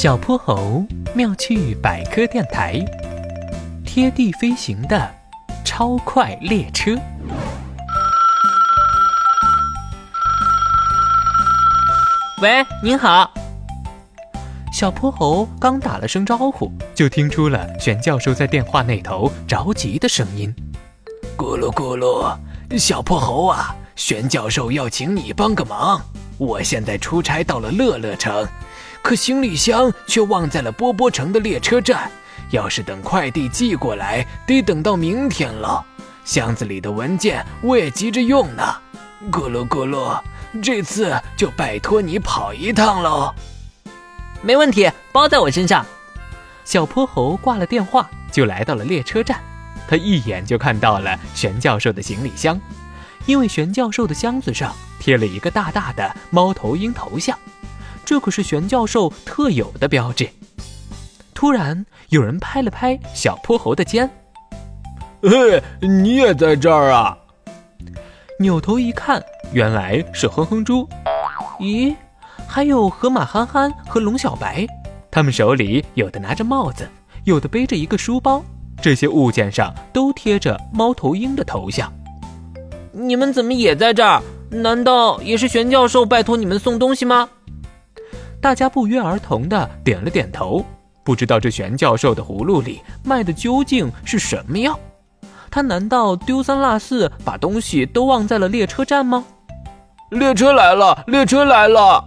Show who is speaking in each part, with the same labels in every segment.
Speaker 1: 小泼猴妙趣百科电台，贴地飞行的超快列车。
Speaker 2: 喂，您好。
Speaker 1: 小泼猴刚打了声招呼，就听出了玄教授在电话那头着急的声音：“
Speaker 3: 咕噜咕噜，小泼猴啊，玄教授要请你帮个忙。我现在出差到了乐乐城。”可行李箱却忘在了波波城的列车站，要是等快递寄过来，得等到明天了。箱子里的文件我也急着用呢。咕噜咕噜，这次就拜托你跑一趟喽。
Speaker 2: 没问题，包在我身上。
Speaker 1: 小泼猴挂了电话，就来到了列车站。他一眼就看到了玄教授的行李箱，因为玄教授的箱子上贴了一个大大的猫头鹰头像。这可是玄教授特有的标志。突然，有人拍了拍小泼猴的肩：“
Speaker 4: 嘿，你也在这儿啊！”
Speaker 1: 扭头一看，原来是哼哼猪。咦，还有河马憨憨和龙小白，他们手里有的拿着帽子，有的背着一个书包，这些物件上都贴着猫头鹰的头像。
Speaker 2: 你们怎么也在这儿？难道也是玄教授拜托你们送东西吗？
Speaker 1: 大家不约而同的点了点头，不知道这玄教授的葫芦里卖的究竟是什么药？他难道丢三落四把东西都忘在了列车站吗？
Speaker 4: 列车来了，列车来了！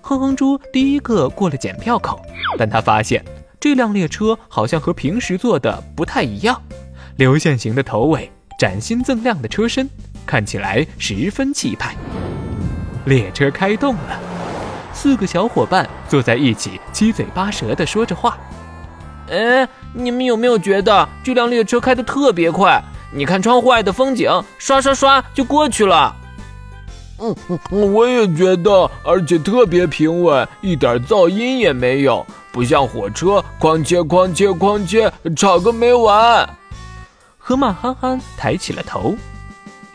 Speaker 1: 哼哼猪第一个过了检票口，但他发现这辆列车好像和平时坐的不太一样，流线型的头尾，崭新锃亮的车身，看起来十分气派。列车开动了。四个小伙伴坐在一起，七嘴八舌的说着话。
Speaker 2: 哎，你们有没有觉得这辆列车开得特别快？你看窗户外的风景，刷刷刷就过去了。
Speaker 4: 嗯，我也觉得，而且特别平稳，一点噪音也没有，不像火车哐切哐切哐切，吵个没完。
Speaker 1: 河马憨憨抬起了头。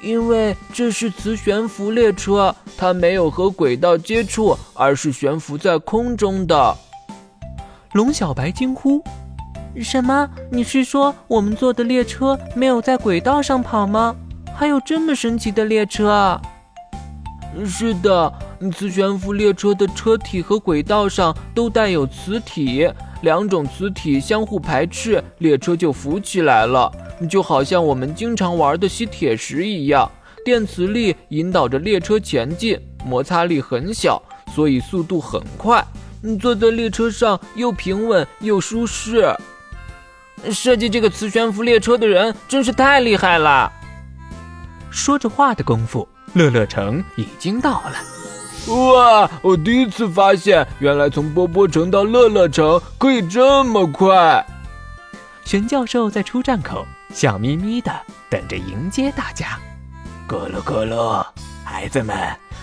Speaker 5: 因为这是磁悬浮列车，它没有和轨道接触，而是悬浮在空中的。
Speaker 1: 龙小白惊呼：“
Speaker 6: 什么？你是说我们坐的列车没有在轨道上跑吗？还有这么神奇的列车啊？”“
Speaker 5: 是的，磁悬浮列车的车体和轨道上都带有磁体，两种磁体相互排斥，列车就浮起来了。”就好像我们经常玩的吸铁石一样，电磁力引导着列车前进，摩擦力很小，所以速度很快。坐在列车上又平稳又舒适。
Speaker 2: 设计这个磁悬浮列车的人真是太厉害了。
Speaker 1: 说着话的功夫，乐乐城已经到了。
Speaker 4: 哇！我第一次发现，原来从波波城到乐乐城可以这么快。
Speaker 1: 玄教授在出站口。笑眯眯的等着迎接大家，
Speaker 3: 咕噜咕噜，孩子们，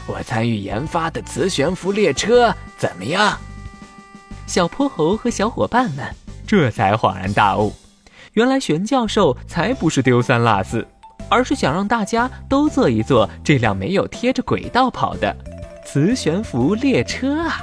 Speaker 3: 我参与研发的磁悬浮列车怎么样？
Speaker 1: 小泼猴和小伙伴们这才恍然大悟，原来玄教授才不是丢三落四，而是想让大家都坐一坐这辆没有贴着轨道跑的磁悬浮列车啊！